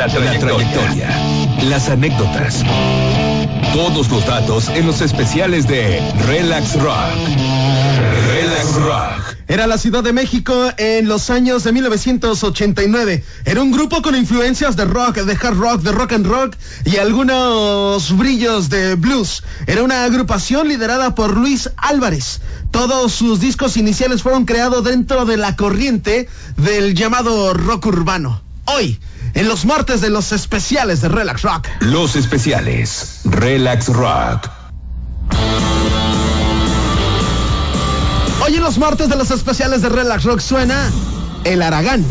La trayectoria. Las anécdotas. Todos los datos en los especiales de Relax Rock. Relax Rock. Era la Ciudad de México en los años de 1989. Era un grupo con influencias de rock, de hard rock, de rock and rock y algunos brillos de blues. Era una agrupación liderada por Luis Álvarez. Todos sus discos iniciales fueron creados dentro de la corriente del llamado rock urbano. Hoy, en los martes de los especiales de Relax Rock. Los especiales. Relax Rock. Hoy en los martes de los especiales de Relax Rock suena El Aragán.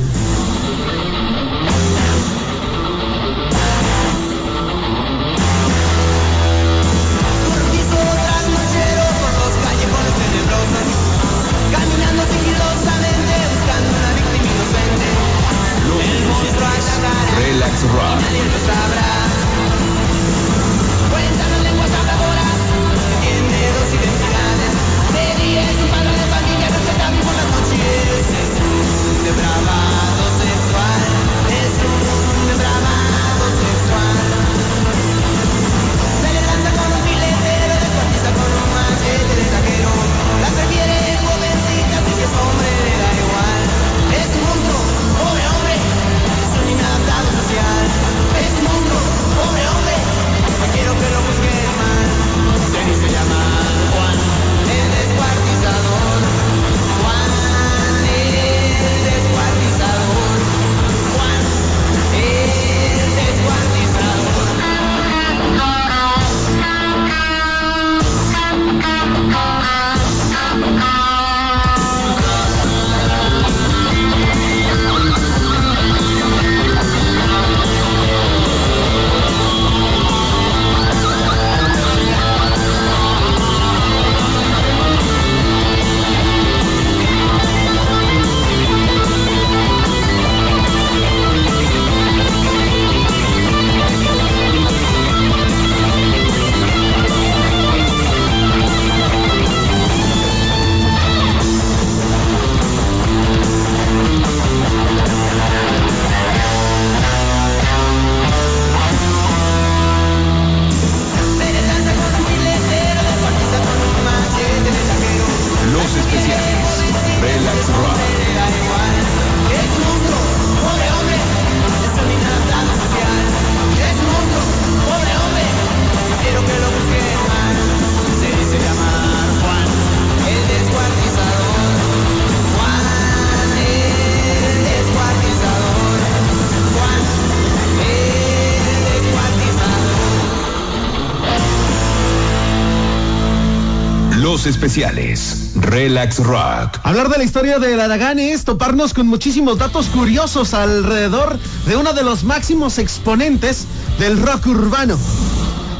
Especiales. Relax Rock. Hablar de la historia del Aragán es toparnos con muchísimos datos curiosos alrededor de uno de los máximos exponentes del rock urbano.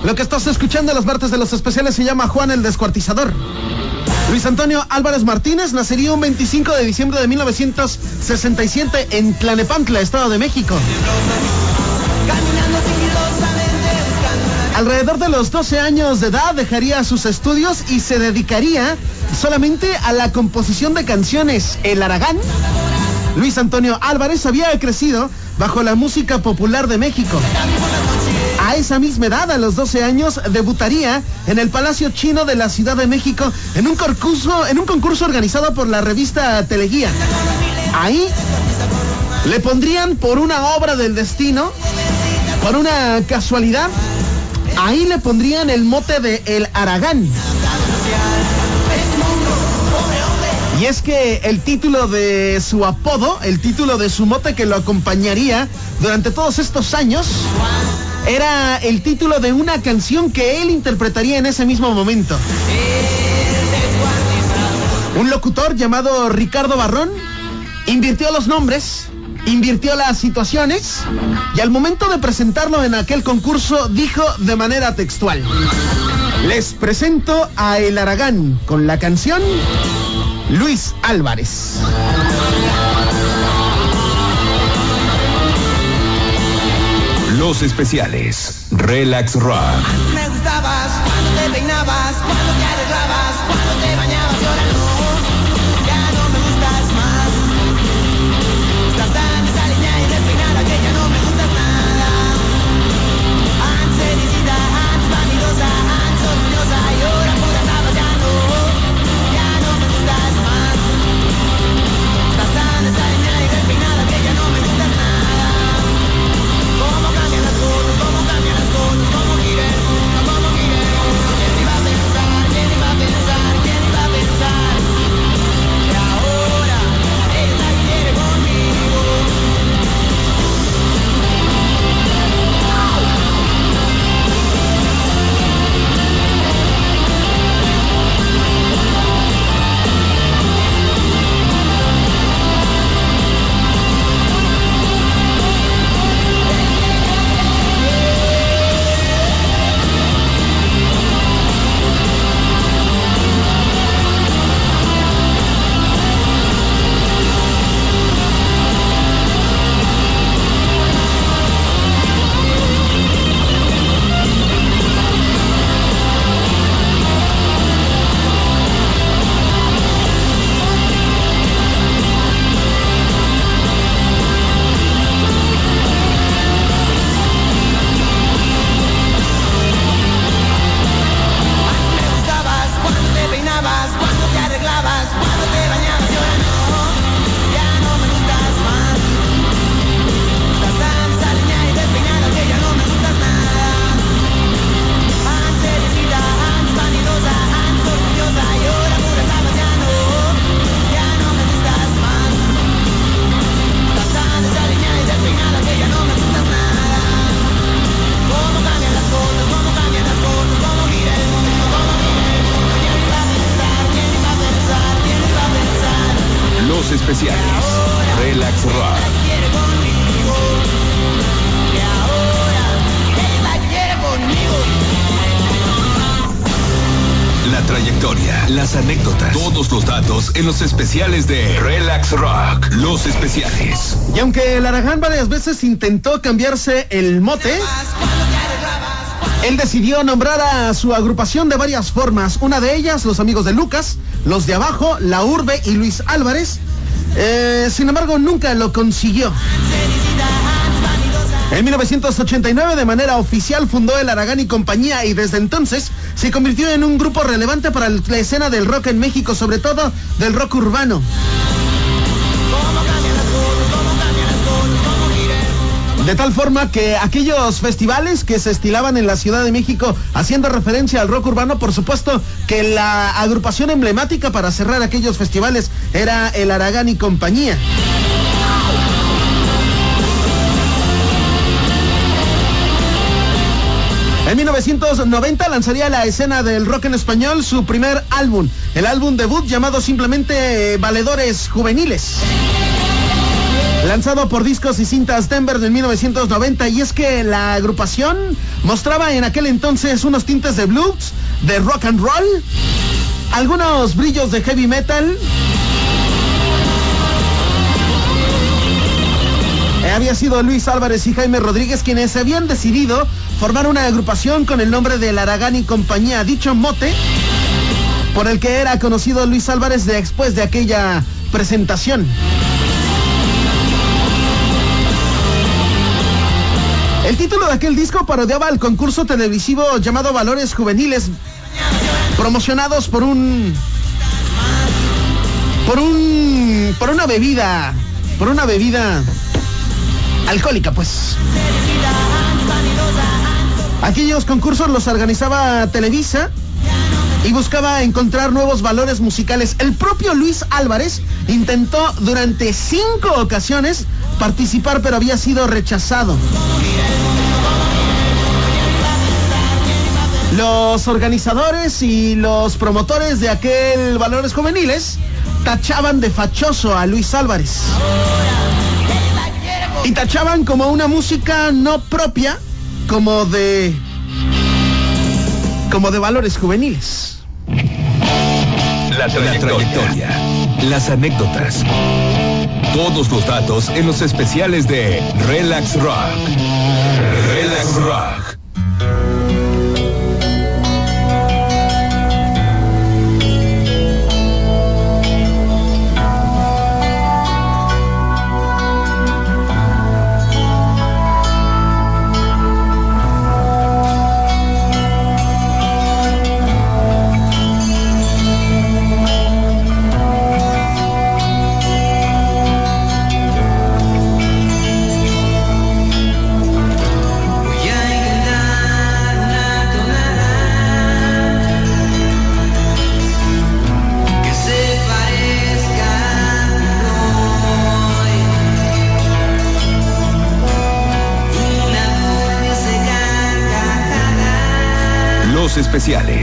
Lo que estás escuchando los martes de los especiales se llama Juan el Descuartizador. Luis Antonio Álvarez Martínez nacería un 25 de diciembre de 1967 en Tlanepantla, Estado de México. Alrededor de los 12 años de edad dejaría sus estudios y se dedicaría solamente a la composición de canciones. El Aragán, Luis Antonio Álvarez, había crecido bajo la música popular de México. A esa misma edad, a los 12 años, debutaría en el Palacio Chino de la Ciudad de México en un concurso, en un concurso organizado por la revista Teleguía. Ahí le pondrían por una obra del destino, por una casualidad, ahí le pondrían el mote de El Aragán. Y es que el título de su apodo, el título de su mote que lo acompañaría durante todos estos años, era el título de una canción que él interpretaría en ese mismo momento. Un locutor llamado Ricardo Barrón invirtió los nombres, invirtió las situaciones y al momento de presentarlo en aquel concurso dijo de manera textual, les presento a El Aragán con la canción Luis Álvarez. Los especiales. Relax Rock. Anécdotas, todos los datos en los especiales de Relax Rock. Los especiales. Y aunque el Aragán varias veces intentó cambiarse el mote, él decidió nombrar a su agrupación de varias formas. Una de ellas, los amigos de Lucas, los de abajo, La Urbe y Luis Álvarez. Eh, sin embargo, nunca lo consiguió. En 1989, de manera oficial, fundó el Aragán y compañía y desde entonces se convirtió en un grupo relevante para la escena del rock en México, sobre todo del rock urbano. De tal forma que aquellos festivales que se estilaban en la Ciudad de México haciendo referencia al rock urbano, por supuesto que la agrupación emblemática para cerrar aquellos festivales era el Aragán y compañía. En 1990 lanzaría la escena del rock en español su primer álbum, el álbum debut llamado simplemente eh, Valedores Juveniles. Lanzado por discos y cintas Denver en 1990 y es que la agrupación mostraba en aquel entonces unos tintes de blues, de rock and roll, algunos brillos de heavy metal. Había sido Luis Álvarez y Jaime Rodríguez quienes habían decidido formar una agrupación con el nombre de Aragán y compañía, dicho mote, por el que era conocido Luis Álvarez después de aquella presentación. El título de aquel disco parodiaba el concurso televisivo llamado Valores Juveniles, promocionados por un. por un. por una bebida. por una bebida alcohólica, pues. Aquellos concursos los organizaba Televisa y buscaba encontrar nuevos valores musicales. El propio Luis Álvarez intentó durante cinco ocasiones participar, pero había sido rechazado. Los organizadores y los promotores de aquel Valores Juveniles tachaban de fachoso a Luis Álvarez. Y tachaban como una música no propia, como de como de valores juveniles. La trayectoria, las anécdotas, todos los datos en los especiales de Relax Rock. Relax Rock. Los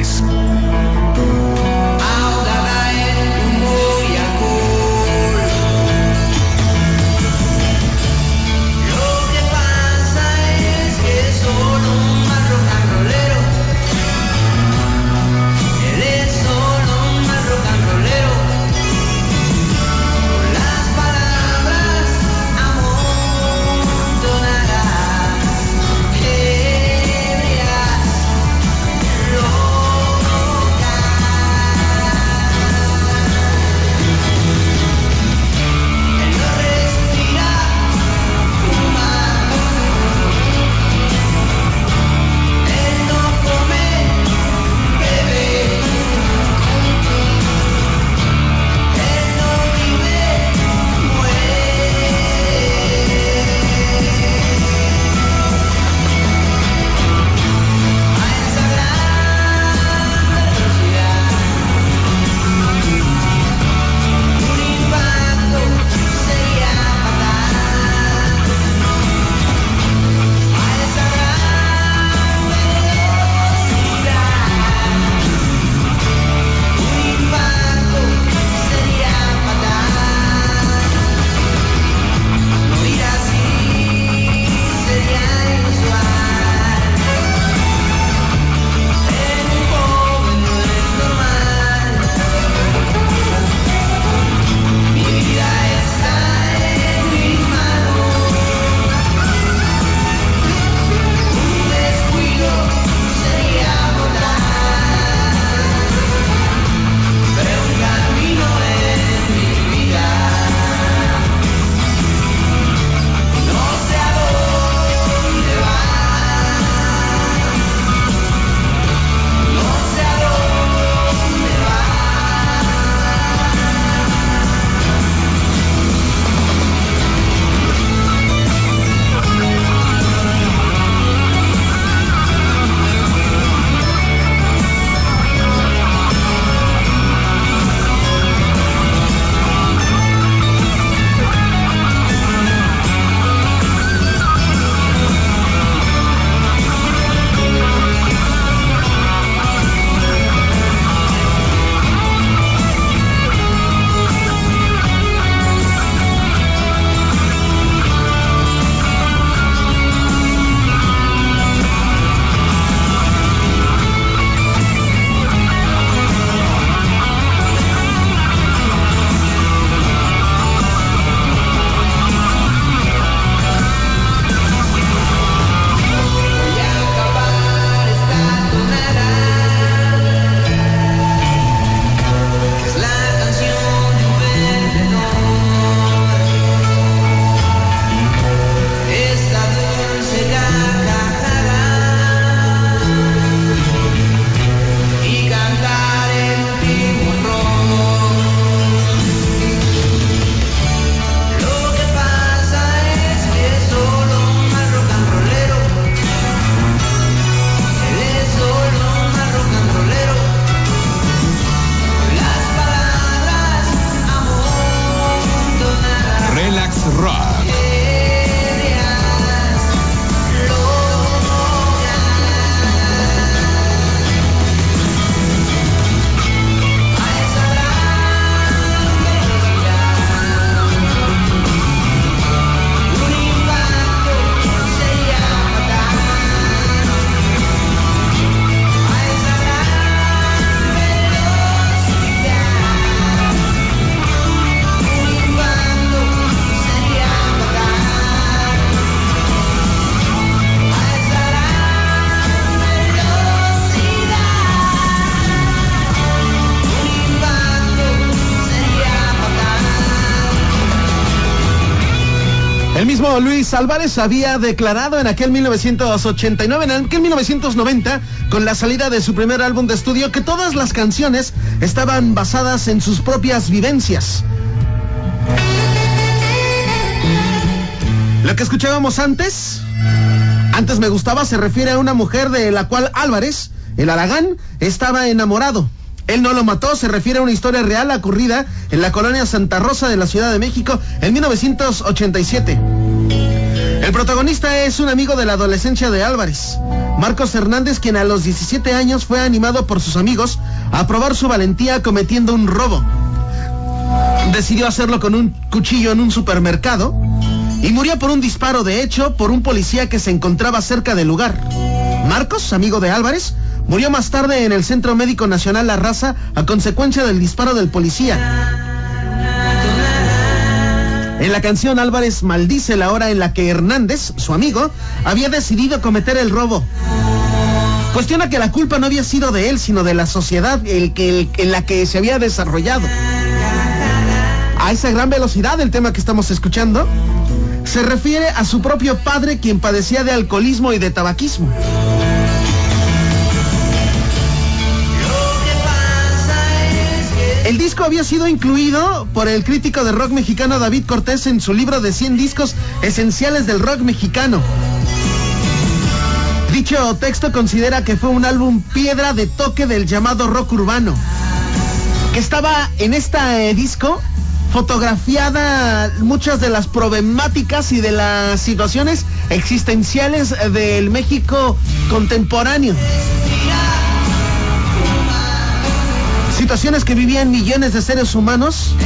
El mismo Luis Álvarez había declarado en aquel 1989, en aquel 1990, con la salida de su primer álbum de estudio, que todas las canciones estaban basadas en sus propias vivencias. Lo que escuchábamos antes, antes me gustaba, se refiere a una mujer de la cual Álvarez, el Aragán, estaba enamorado. Él no lo mató, se refiere a una historia real ocurrida en la colonia Santa Rosa de la Ciudad de México en 1987. El protagonista es un amigo de la adolescencia de Álvarez, Marcos Hernández, quien a los 17 años fue animado por sus amigos a probar su valentía cometiendo un robo. Decidió hacerlo con un cuchillo en un supermercado y murió por un disparo de hecho por un policía que se encontraba cerca del lugar. Marcos, amigo de Álvarez, Murió más tarde en el Centro Médico Nacional La Raza a consecuencia del disparo del policía. En la canción Álvarez maldice la hora en la que Hernández, su amigo, había decidido cometer el robo. Cuestiona que la culpa no había sido de él, sino de la sociedad en la que se había desarrollado. A esa gran velocidad, el tema que estamos escuchando, se refiere a su propio padre quien padecía de alcoholismo y de tabaquismo. El disco había sido incluido por el crítico de rock mexicano David Cortés en su libro de 100 discos esenciales del rock mexicano. Dicho texto considera que fue un álbum piedra de toque del llamado rock urbano, que estaba en este disco fotografiada muchas de las problemáticas y de las situaciones existenciales del México contemporáneo. Situaciones que vivían millones de seres humanos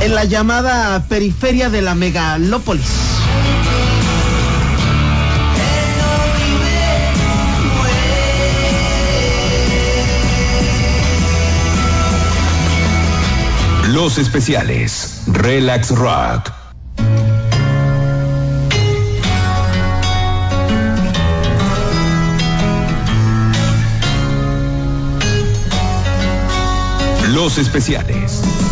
en la llamada periferia de la megalópolis. Los especiales. Relax Rock. Los especiales.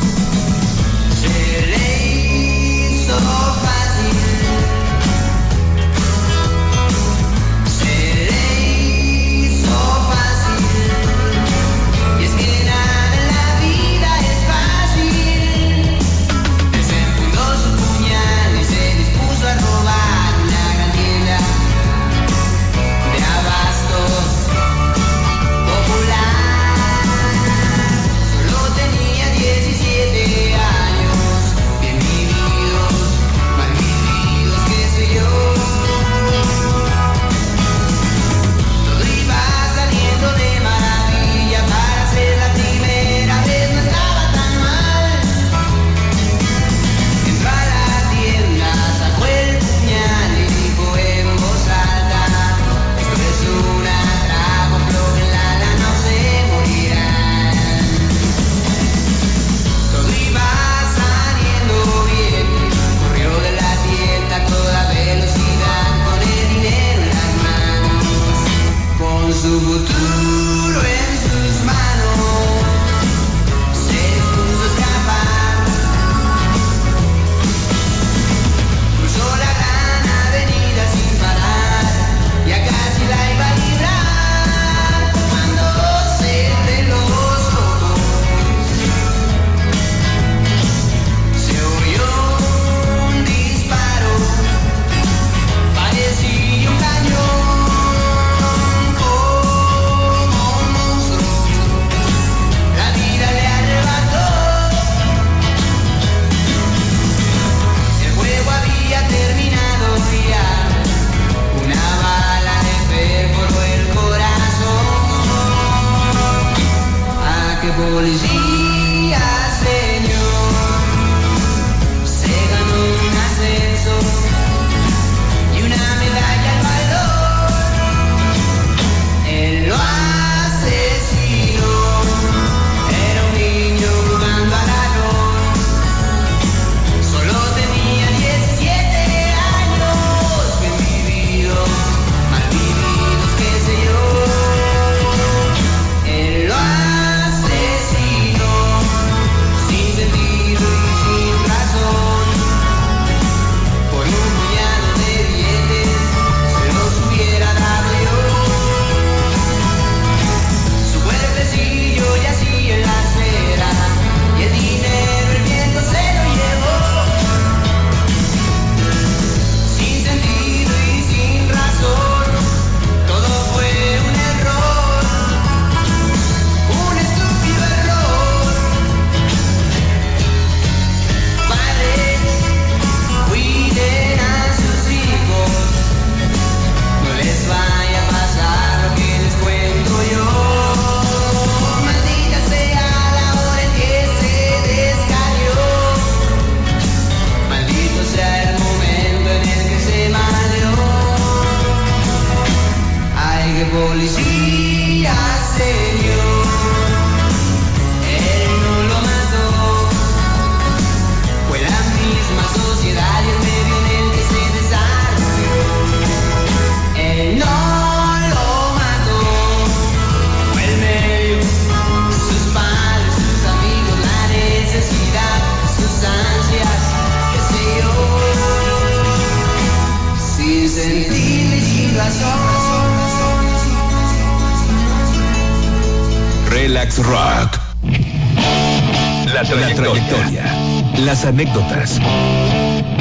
Las anécdotas.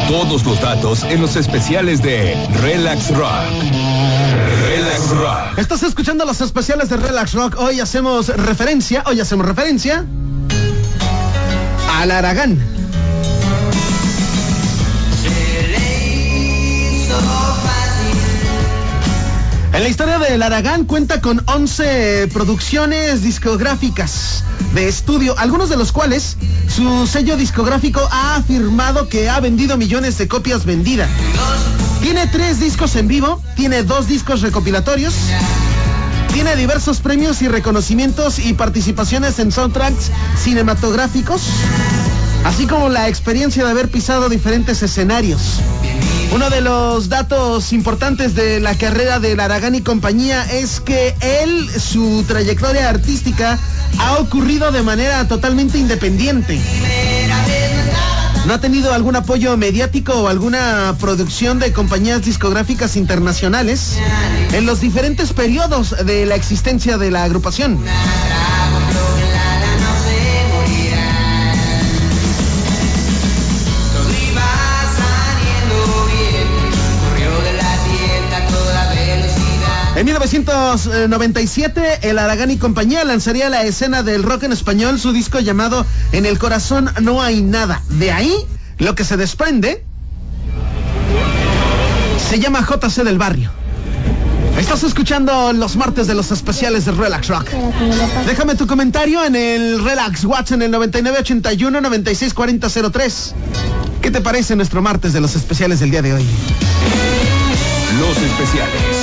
Todos los datos en los especiales de Relax Rock. Relax Rock. Estás escuchando los especiales de Relax Rock. Hoy hacemos referencia, hoy hacemos referencia al Aragán. En la historia del Aragán cuenta con 11 producciones discográficas de estudio, algunos de los cuales su sello discográfico ha afirmado que ha vendido millones de copias vendidas. Tiene tres discos en vivo, tiene dos discos recopilatorios, tiene diversos premios y reconocimientos y participaciones en soundtracks cinematográficos, así como la experiencia de haber pisado diferentes escenarios. Uno de los datos importantes de la carrera del Aragán y compañía es que él, su trayectoria artística, ha ocurrido de manera totalmente independiente. No ha tenido algún apoyo mediático o alguna producción de compañías discográficas internacionales en los diferentes periodos de la existencia de la agrupación. 1997, el Aragán y compañía lanzaría la escena del rock en español su disco llamado En el corazón no hay nada. De ahí, lo que se desprende se llama JC del Barrio. Estás escuchando los martes de los especiales de Relax Rock. Déjame tu comentario en el Relax Watch en el 9981 964003. ¿Qué te parece nuestro martes de los especiales del día de hoy? Los especiales.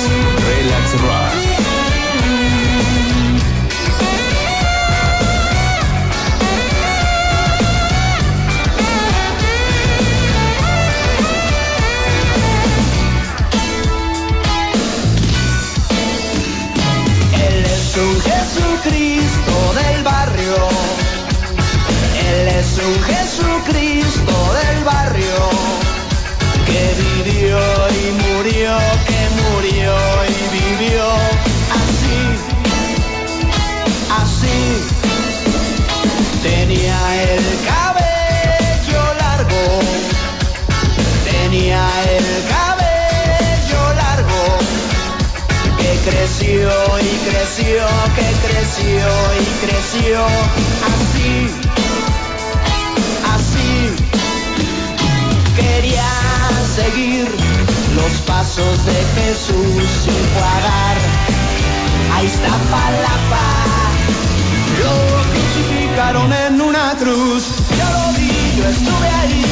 Un Jesucristo del barrio. Él es un Jesucristo del barrio. Que vivió y murió, Así, así. Tenía el cabello largo. Tenía el cabello largo que creció y creció, que creció y creció, así, así. Quería seguir los pasos de Jesús sin pagar. Ahí está Palapa, lo crucificaron en una cruz. Yo lo vi, yo estuve ahí,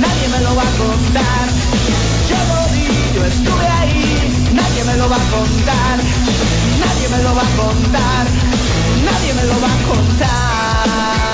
nadie me lo va a contar. Yo lo vi, yo estuve ahí, nadie me lo va a contar. Nadie me lo va a contar, nadie me lo va a contar.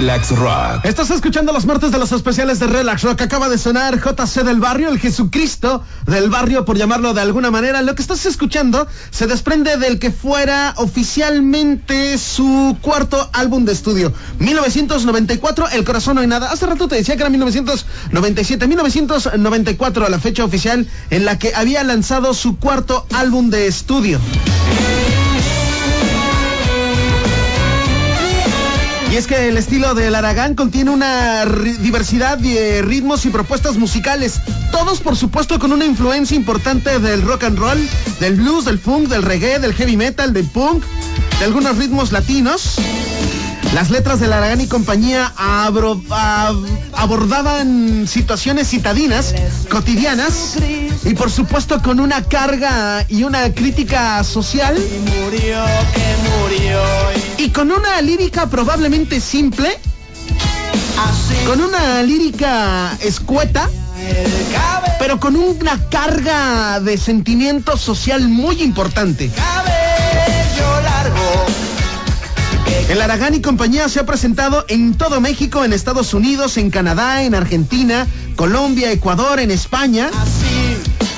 Relax Rock. Estás escuchando los martes de los especiales de Relax Rock. Acaba de sonar JC del barrio, el Jesucristo del barrio, por llamarlo de alguna manera. Lo que estás escuchando se desprende del que fuera oficialmente su cuarto álbum de estudio. 1994, El Corazón No hay nada. Hace rato te decía que era 1997. 1994, la fecha oficial en la que había lanzado su cuarto álbum de estudio. Y es que el estilo del Aragán contiene una diversidad de ritmos y propuestas musicales, todos por supuesto con una influencia importante del rock and roll, del blues, del funk, del reggae, del heavy metal, del punk, de algunos ritmos latinos. Las letras de Aragán y compañía abordaban situaciones citadinas, cotidianas, y por supuesto con una carga y una crítica social. Y con una lírica probablemente simple, con una lírica escueta, pero con una carga de sentimiento social muy importante. El Aragán y compañía se ha presentado en todo México, en Estados Unidos, en Canadá, en Argentina, Colombia, Ecuador, en España.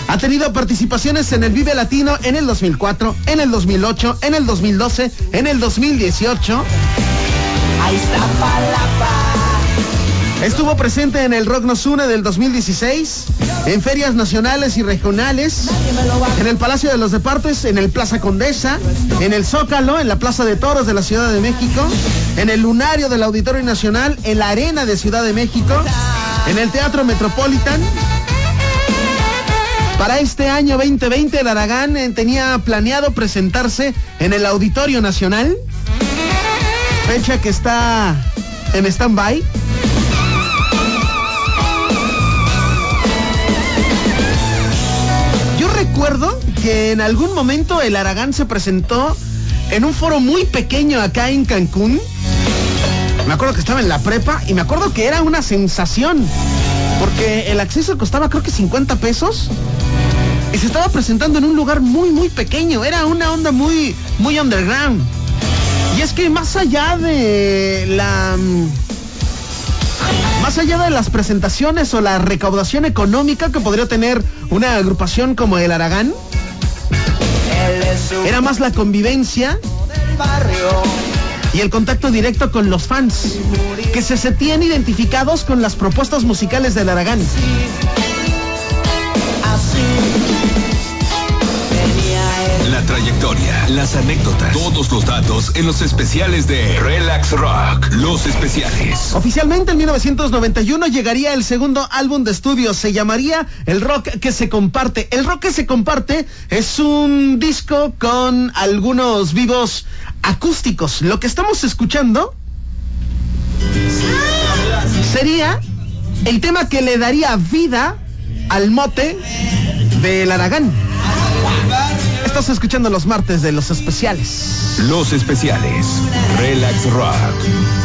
Ha tenido participaciones en el Vive Latino en el 2004, en el 2008, en el 2012, en el 2018. Ahí está Estuvo presente en el Rock Nos Une del 2016, en ferias nacionales y regionales, en el Palacio de los Deportes, en el Plaza Condesa, en el Zócalo, en la Plaza de Toros de la Ciudad de México, en el Lunario del Auditorio Nacional, en la Arena de Ciudad de México, en el Teatro Metropolitan. Para este año 2020, el Aragán eh, tenía planeado presentarse en el Auditorio Nacional, fecha que está en stand-by. Recuerdo que en algún momento el Aragán se presentó en un foro muy pequeño acá en Cancún. Me acuerdo que estaba en la prepa y me acuerdo que era una sensación. Porque el acceso costaba creo que 50 pesos. Y se estaba presentando en un lugar muy, muy pequeño. Era una onda muy, muy underground. Y es que más allá de la más allá de las presentaciones o la recaudación económica que podría tener una agrupación como el Aragán, era más la convivencia y el contacto directo con los fans, que se sentían identificados con las propuestas musicales del Aragán. Las anécdotas, todos los datos en los especiales de Relax Rock. Los especiales. Oficialmente en 1991 llegaría el segundo álbum de estudio. Se llamaría El Rock que se comparte. El Rock que se comparte es un disco con algunos vivos acústicos. Lo que estamos escuchando sería el tema que le daría vida al mote del Aragán. Estás escuchando los martes de los especiales. Los especiales. Relax Rock.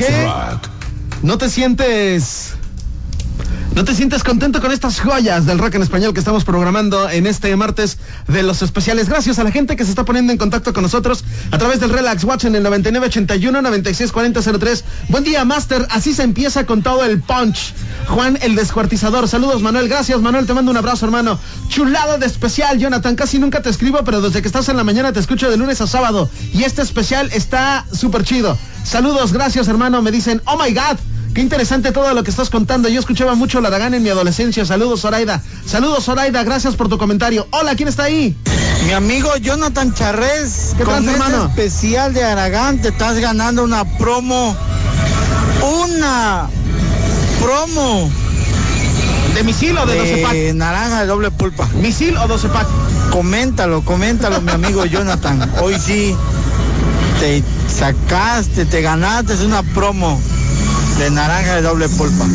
Rock. no te sientes ¿No te sientes contento con estas joyas del rock en español que estamos programando en este martes de los especiales? Gracias a la gente que se está poniendo en contacto con nosotros a través del Relax Watch en el 9981-964003. Buen día, Master. Así se empieza con todo el punch. Juan, el descuartizador. Saludos, Manuel. Gracias, Manuel. Te mando un abrazo, hermano. Chulado de especial, Jonathan. Casi nunca te escribo, pero desde que estás en la mañana te escucho de lunes a sábado. Y este especial está súper chido. Saludos, gracias, hermano. Me dicen, oh my God. Qué interesante todo lo que estás contando. Yo escuchaba mucho la Aragán en mi adolescencia. Saludos, Zoraida. Saludos, Zoraida. Gracias por tu comentario. Hola, ¿quién está ahí? Mi amigo Jonathan Charrés, ¿Qué con este especial de Aragán te estás ganando una promo. Una promo ¿De misil o de 12 pack? de naranja de doble pulpa. ¿Misil o 12 pack? Coméntalo, coméntalo, mi amigo Jonathan. Hoy sí te sacaste, te ganaste una promo de naranja de doble pulpa.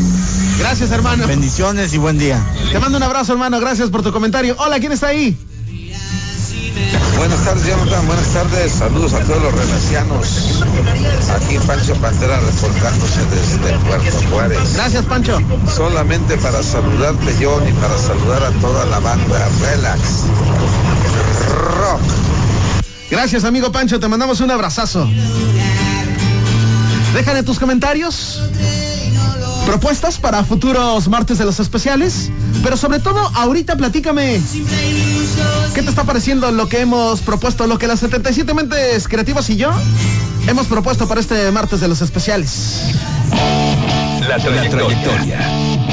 Gracias, hermano. Bendiciones y buen día. Te mando un abrazo, hermano. Gracias por tu comentario. Hola, ¿quién está ahí? Buenas tardes, Jonathan. Buenas tardes. Saludos a todos los relacianos. Aquí Pancho Pantera reportándose desde Puerto Juárez. Gracias, Pancho. Solamente para saludarte, John, y para saludar a toda la banda. Relax. Rock. Gracias, amigo Pancho. Te mandamos un abrazazo. Déjame tus comentarios. Propuestas para futuros martes de los especiales. Pero sobre todo, ahorita platícame. ¿Qué te está pareciendo lo que hemos propuesto? Lo que las 77 mentes creativas y yo hemos propuesto para este martes de los especiales. La trayectoria.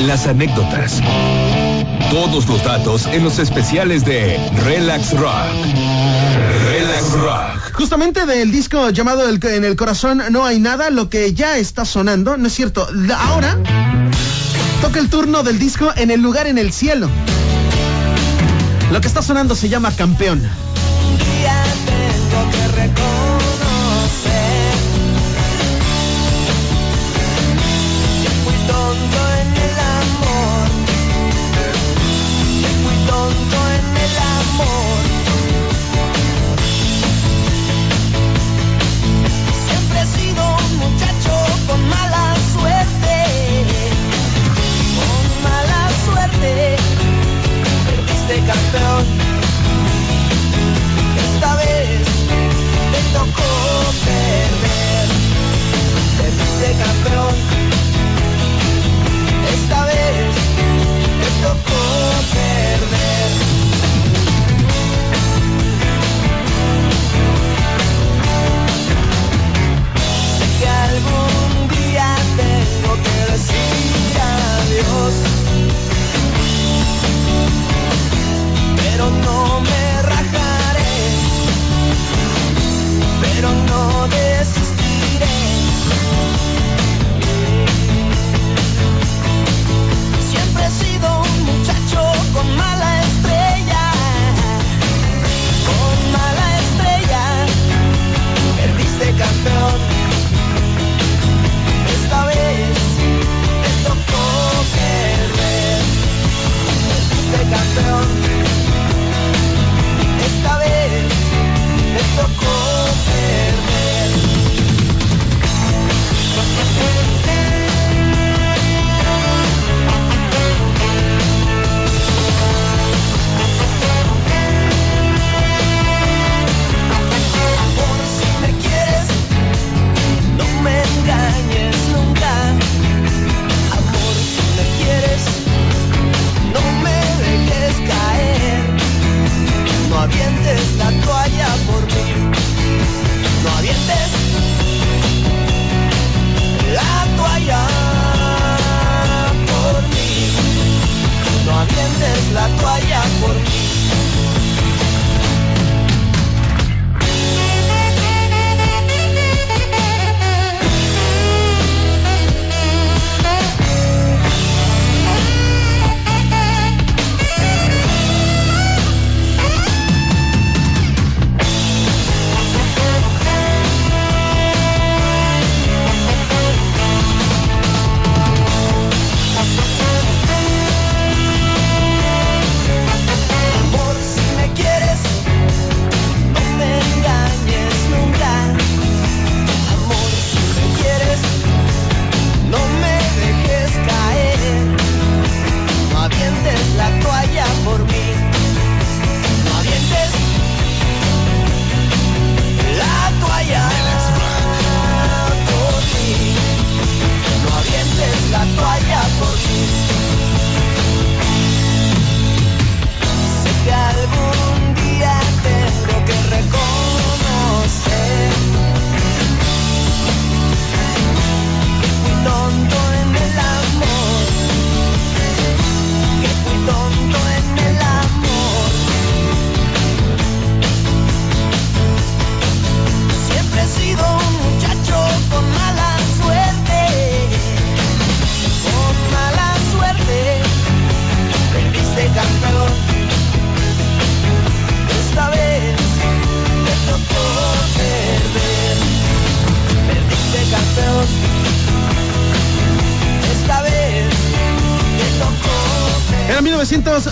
Las anécdotas. Todos los datos en los especiales de Relax Rock. Justamente del disco llamado El- En el corazón no hay nada, lo que ya está sonando, no es cierto. Ahora toca el turno del disco En el lugar en el cielo. Lo que está sonando se llama Campeón.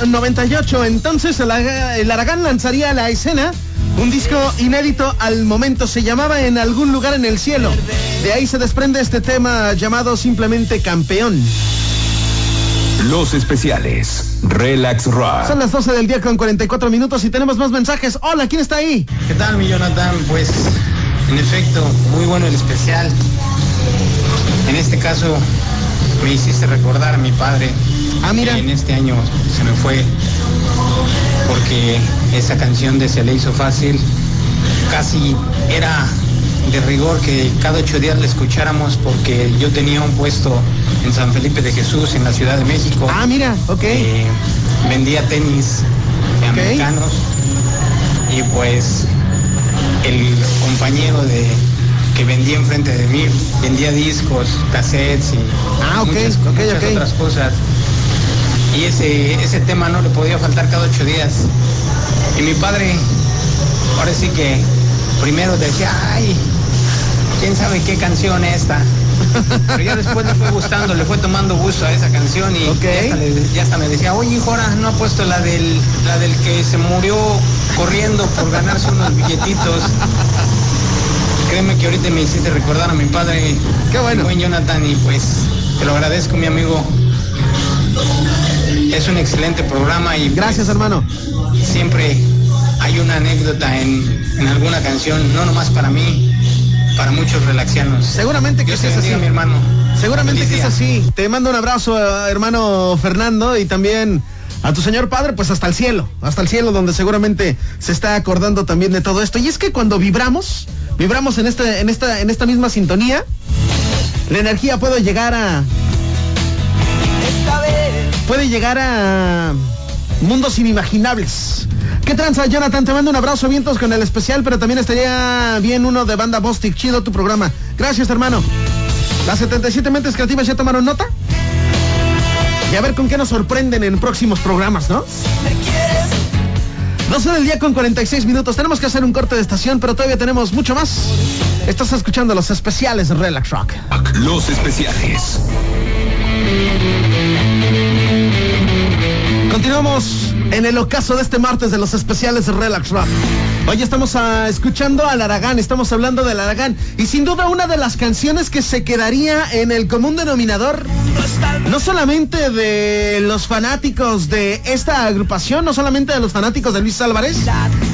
1998, entonces el, el Aragán lanzaría a la escena un disco inédito al momento, se llamaba En algún lugar en el cielo. De ahí se desprende este tema llamado simplemente Campeón. Los especiales. Relax Rock. Son las 12 del día con 44 minutos y tenemos más mensajes. Hola, ¿quién está ahí? ¿Qué tal, mi Jonathan? Pues, en efecto, muy bueno el especial. En este caso, me hiciste recordar a mi padre. Ah, mira. En este año se me fue porque esa canción de Se le hizo fácil casi era de rigor que cada ocho días la escucháramos porque yo tenía un puesto en San Felipe de Jesús, en la Ciudad de México. Ah, mira, ok. Eh, vendía tenis americanos y pues el compañero de que vendía enfrente de mí vendía discos, cassettes y ah, muchas, muchas otras cosas. Y ese, ese tema no le podía faltar cada ocho días. Y mi padre, ahora sí que primero decía, ay, quién sabe qué canción es esta. Pero ya después le fue gustando, le fue tomando gusto a esa canción y ya, hasta me decía, oye, Jora, no ha puesto la del, la del que se murió corriendo por ganarse unos billetitos. Créeme que ahorita me hiciste recordar a mi padre, qué bueno. buen Jonathan, y pues te lo agradezco, mi amigo. Es un excelente programa y gracias, hermano. Siempre hay una anécdota en, en alguna canción, no nomás para mí, para muchos relaxianos. Seguramente que es así, mi hermano. Seguramente que es así. Te mando un abrazo, hermano Fernando, y también a tu señor padre, pues hasta el cielo, hasta el cielo, donde seguramente se está acordando también de todo esto. Y es que cuando vibramos, vibramos en este, en esta, en esta misma sintonía, la energía puede llegar a. Puede llegar a mundos inimaginables. ¿Qué tranza, Jonathan? Te mando un abrazo, vientos con el especial, pero también estaría bien uno de banda Bostic. Chido tu programa. Gracias, hermano. Las 77 mentes creativas ya tomaron nota. Y a ver con qué nos sorprenden en próximos programas, ¿no? 12 del día con 46 minutos. Tenemos que hacer un corte de estación, pero todavía tenemos mucho más. Estás escuchando los especiales de Relax Rock. Los especiales. Continuamos en el ocaso de este martes de los especiales Relax Rock. Hoy estamos uh, escuchando al Aragán, estamos hablando del Aragán y sin duda una de las canciones que se quedaría en el común denominador, no solamente de los fanáticos de esta agrupación, no solamente de los fanáticos de Luis Álvarez,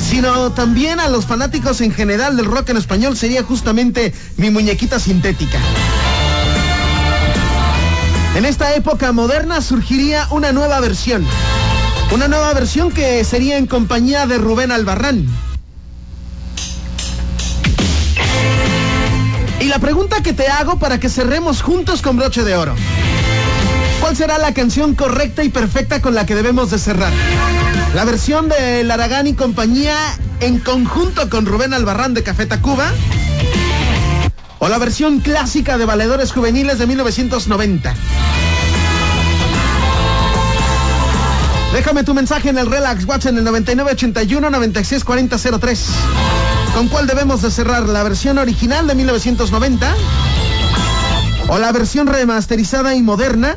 sino también a los fanáticos en general del rock en español, sería justamente mi muñequita sintética. En esta época moderna surgiría una nueva versión. Una nueva versión que sería en compañía de Rubén Albarrán. Y la pregunta que te hago para que cerremos juntos con broche de oro. ¿Cuál será la canción correcta y perfecta con la que debemos de cerrar? ¿La versión de Laragán y compañía en conjunto con Rubén Albarrán de Café Tacuba? ¿O la versión clásica de Valedores Juveniles de 1990? Déjame tu mensaje en el Relax Watch en el 9981-964003. ¿Con cuál debemos de cerrar? ¿La versión original de 1990? ¿O la versión remasterizada y moderna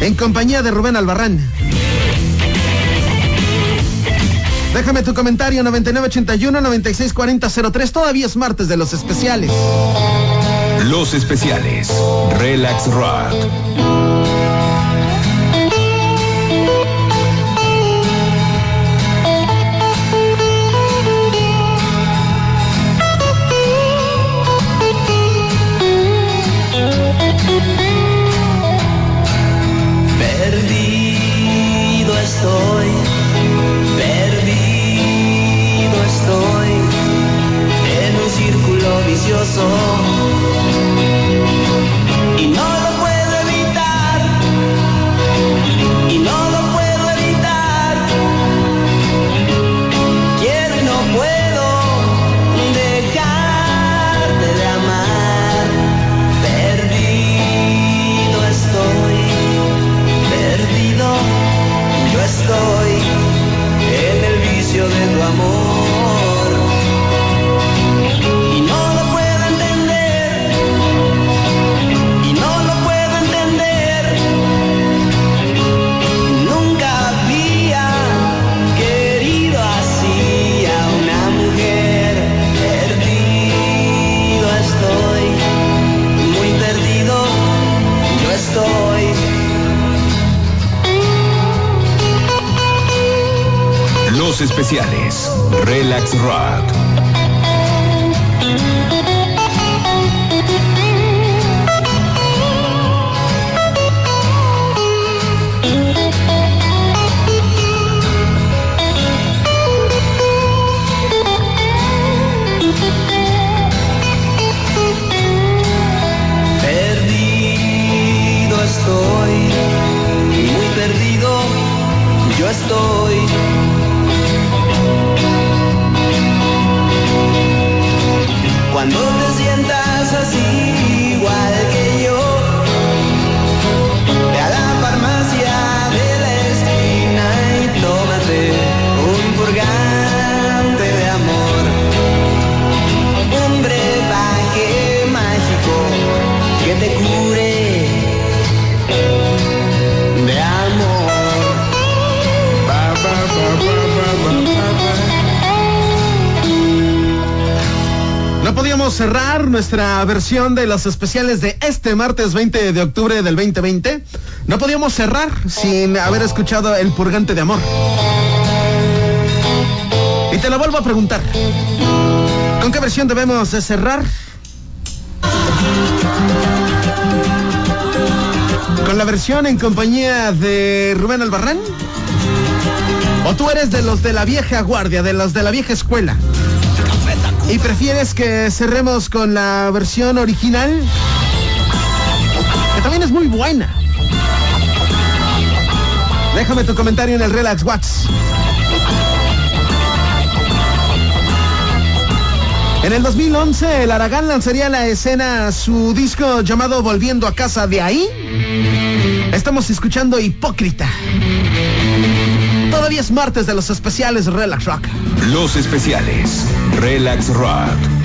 en compañía de Rubén Albarrán? Déjame tu comentario 9981-964003. Todavía es martes de los especiales. Los especiales. Relax Rock. Estoy. Nuestra versión de los especiales de este martes 20 de octubre del 2020. No podíamos cerrar sin haber escuchado El Purgante de Amor. Y te lo vuelvo a preguntar. ¿Con qué versión debemos de cerrar? ¿Con la versión en compañía de Rubén Albarrán? ¿O tú eres de los de la vieja guardia, de los de la vieja escuela? ¿Y prefieres que cerremos con la versión original? Que también es muy buena. Déjame tu comentario en el Relax Wax. En el 2011, el Aragán lanzaría la escena su disco llamado Volviendo a casa de ahí. Estamos escuchando Hipócrita. Todavía es martes de los especiales Relax Rock. Los especiales. Relax Rock.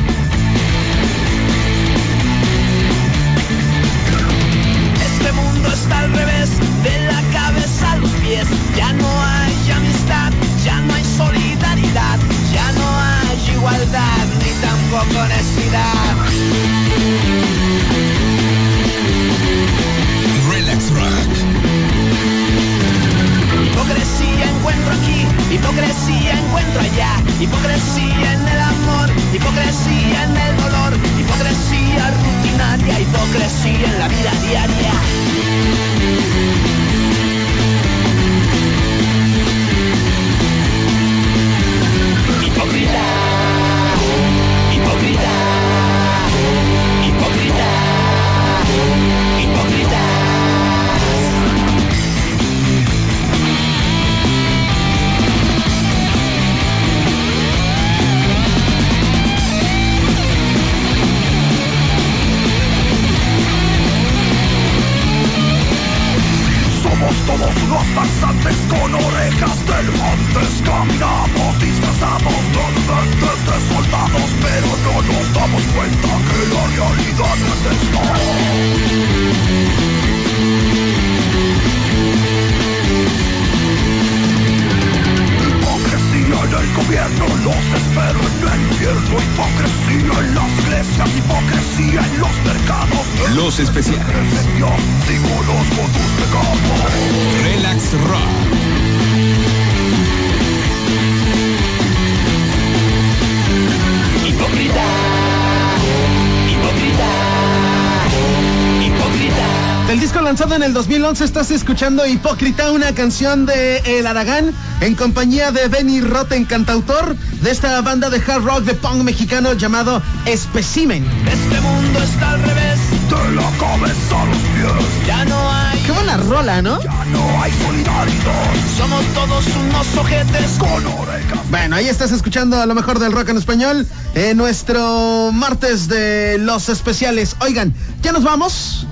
Lanzado en el 2011 estás escuchando Hipócrita, una canción de El Aragán en compañía de Benny Rotten, cantautor de esta banda de hard rock de punk mexicano llamado Especimen. Este mundo está al revés, De la cabeza a los pies ya no hay. Qué buena rola, ¿no? Ya no hay solidaridad Somos todos unos ojetes Con orejas Bueno, ahí estás escuchando a lo mejor del rock en español en nuestro martes de los especiales. Oigan, ¿ya nos vamos?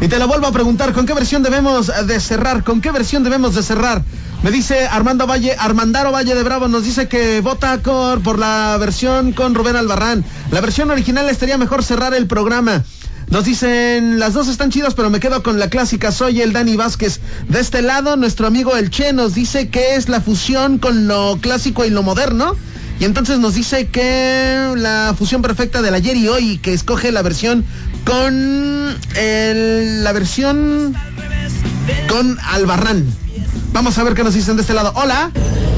Y te lo vuelvo a preguntar, ¿con qué versión debemos de cerrar? ¿Con qué versión debemos de cerrar? Me dice Armando Valle, Armandaro Valle de Bravo, nos dice que vota por, por la versión con Rubén Albarrán. La versión original estaría mejor cerrar el programa. Nos dicen, las dos están chidas, pero me quedo con la clásica. Soy el Dani Vázquez. De este lado, nuestro amigo El Che nos dice que es la fusión con lo clásico y lo moderno. Y entonces nos dice que la fusión perfecta del ayer y hoy, que escoge la versión con el, la versión con Albarrán. Vamos a ver qué nos dicen de este lado. Hola.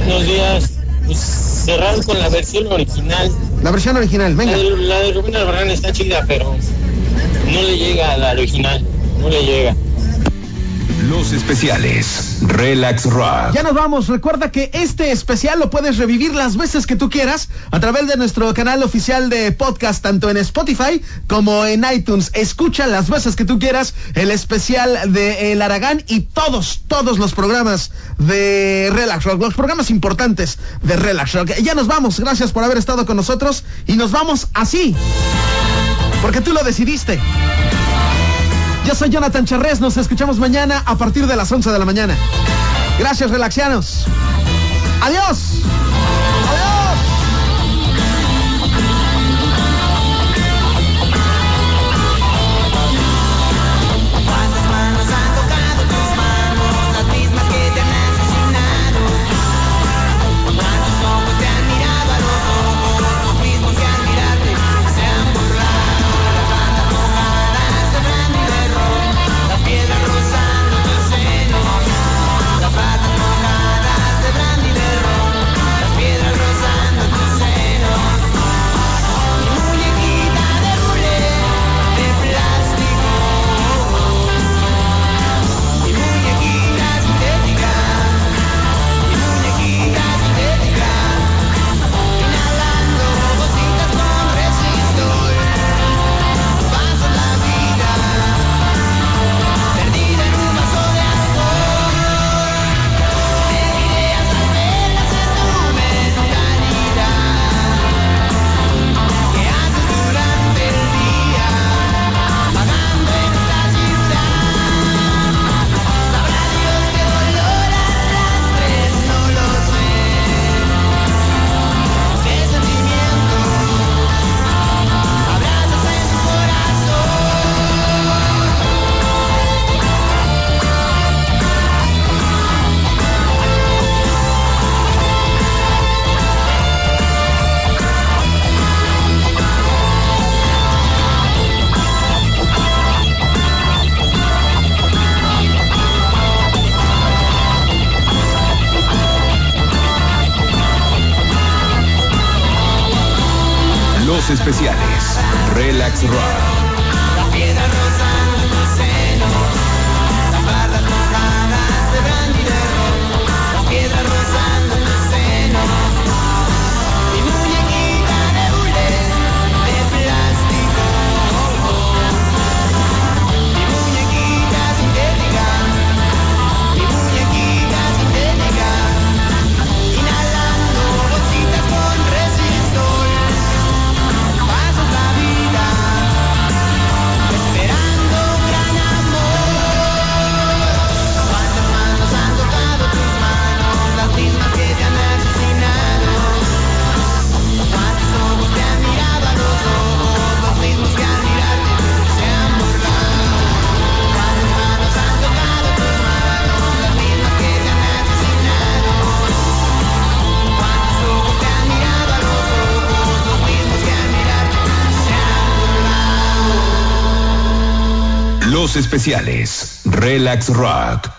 Buenos días. Pues cerrar con la versión original. La versión original, venga. La, la de Rubén Albarrán está chida, pero no le llega a la original. No le llega. Los especiales. Relax Rock. Ya nos vamos. Recuerda que este especial lo puedes revivir las veces que tú quieras a través de nuestro canal oficial de podcast, tanto en Spotify como en iTunes. Escucha las veces que tú quieras el especial de El Aragán y todos, todos los programas de Relax Rock, los programas importantes de Relax Rock. Ya nos vamos. Gracias por haber estado con nosotros y nos vamos así. Porque tú lo decidiste. Yo soy Jonathan Charrés, nos escuchamos mañana a partir de las 11 de la mañana. Gracias, relaxianos. Adiós. Relax Rock.